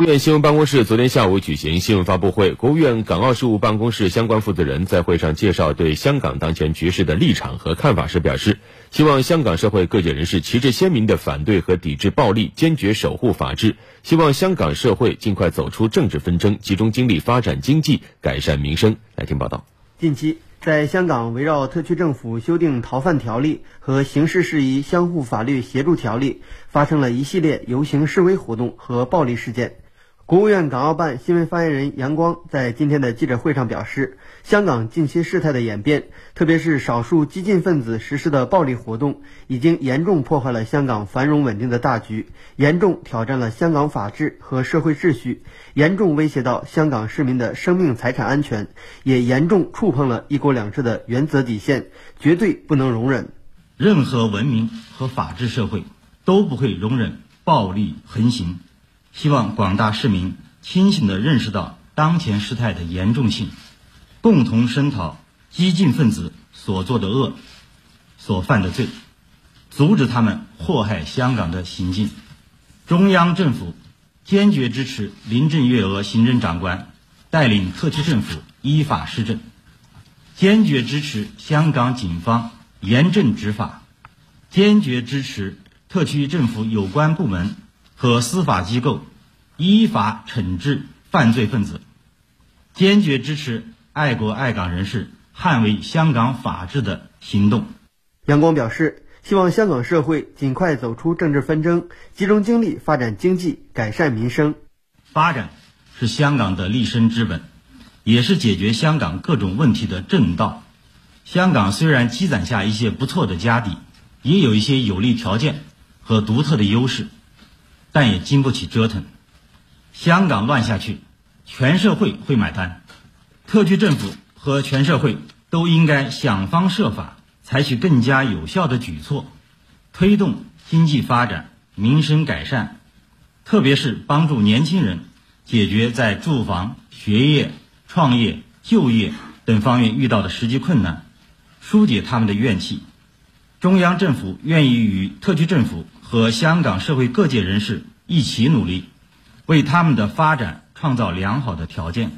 国务院新闻办公室昨天下午举行新闻发布会，国务院港澳事务办公室相关负责人在会上介绍对香港当前局势的立场和看法时表示，希望香港社会各界人士旗帜鲜明地反对和抵制暴力，坚决守护法治，希望香港社会尽快走出政治纷争，集中精力发展经济，改善民生。来听报道。近期，在香港围绕特区政府修订逃犯条例和刑事事宜相互法律协助条例，发生了一系列游行示威活动和暴力事件。国务院港澳办新闻发言人杨光在今天的记者会上表示，香港近期事态的演变，特别是少数激进分子实施的暴力活动，已经严重破坏了香港繁荣稳定的大局，严重挑战了香港法治和社会秩序，严重威胁到香港市民的生命财产安全，也严重触碰了一国两制的原则底线，绝对不能容忍。任何文明和法治社会都不会容忍暴力横行。希望广大市民清醒地认识到当前事态的严重性，共同声讨激进分子所做的恶、所犯的罪，阻止他们祸害香港的行径。中央政府坚决支持林郑月娥行政长官带领特区政府依法施政，坚决支持香港警方严正执法，坚决支持特区政府有关部门。和司法机构依法惩治犯罪分子，坚决支持爱国爱港人士捍卫香港法治的行动。杨光表示，希望香港社会尽快走出政治纷争，集中精力发展经济，改善民生。发展是香港的立身之本，也是解决香港各种问题的正道。香港虽然积攒下一些不错的家底，也有一些有利条件和独特的优势。但也经不起折腾，香港乱下去，全社会会买单。特区政府和全社会都应该想方设法，采取更加有效的举措，推动经济发展、民生改善，特别是帮助年轻人解决在住房、学业、创业、就业等方面遇到的实际困难，疏解他们的怨气。中央政府愿意与特区政府。和香港社会各界人士一起努力，为他们的发展创造良好的条件。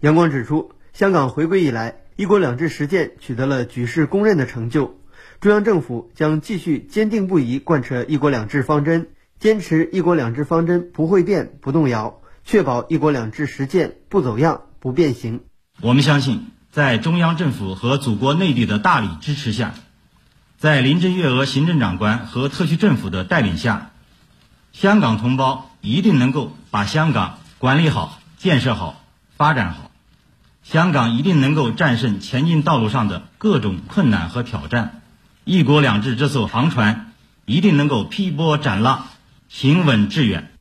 杨光指出，香港回归以来，一国两制实践取得了举世公认的成就。中央政府将继续坚定不移贯彻一国两制方针，坚持一国两制方针不会变、不动摇，确保一国两制实践不走样、不变形。我们相信，在中央政府和祖国内地的大力支持下。在林郑月娥行政长官和特区政府的带领下，香港同胞一定能够把香港管理好、建设好、发展好。香港一定能够战胜前进道路上的各种困难和挑战，一国两制这艘航船一定能够劈波斩浪、行稳致远。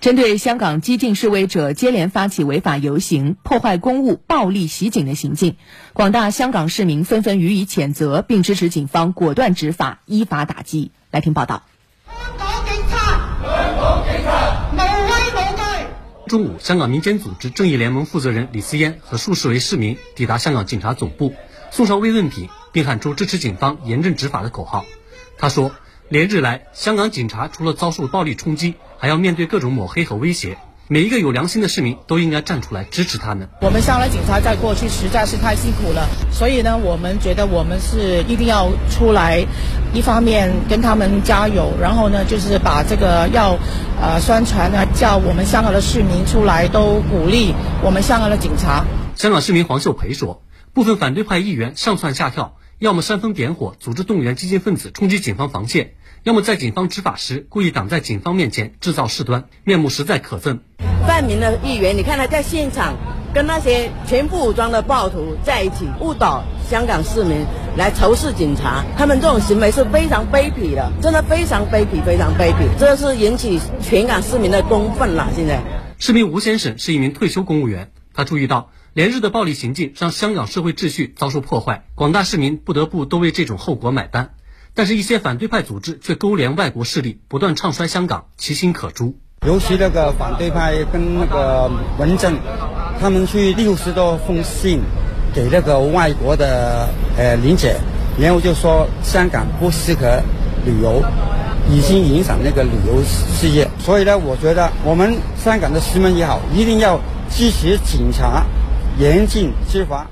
针对香港激进示威者接连发起违法游行、破坏公物、暴力袭警的行径，广大香港市民纷纷予以谴责，并支持警方果断执法、依法打击。来听报道。香港警察，香港警察，无畏无惧。中午，香港民间组织正义联盟负责人李思嫣和数十位市民抵达香港警察总部，送上慰问品，并喊出支持警方严正执法的口号。他说。连日来，香港警察除了遭受暴力冲击，还要面对各种抹黑和威胁。每一个有良心的市民都应该站出来支持他们。我们香港警察在过去实在是太辛苦了，所以呢，我们觉得我们是一定要出来，一方面跟他们加油，然后呢，就是把这个要呃宣传呢，叫我们香港的市民出来都鼓励我们香港的警察。香港市民黄秀培说，部分反对派议员上蹿下跳。要么煽风点火，组织动员激进分子冲击警方防线；要么在警方执法时故意挡在警方面前，制造事端，面目实在可憎。泛民的议员，你看他在现场跟那些全副武装的暴徒在一起，误导香港市民来仇视警察，他们这种行为是非常卑鄙的，真的非常卑鄙，非常卑鄙，这是引起全港市民的公愤了。现在，市民吴先生是一名退休公务员，他注意到。连日的暴力行径让香港社会秩序遭受破坏，广大市民不得不都为这种后果买单。但是，一些反对派组织却勾连外国势力，不断唱衰香港，其心可诛。尤其那个反对派跟那个文政，他们去六十多封信给那个外国的呃领姐，然后就说香港不适合旅游，已经影响那个旅游事业。所以呢，我觉得我们香港的市民也好，一定要支持警察严禁执法。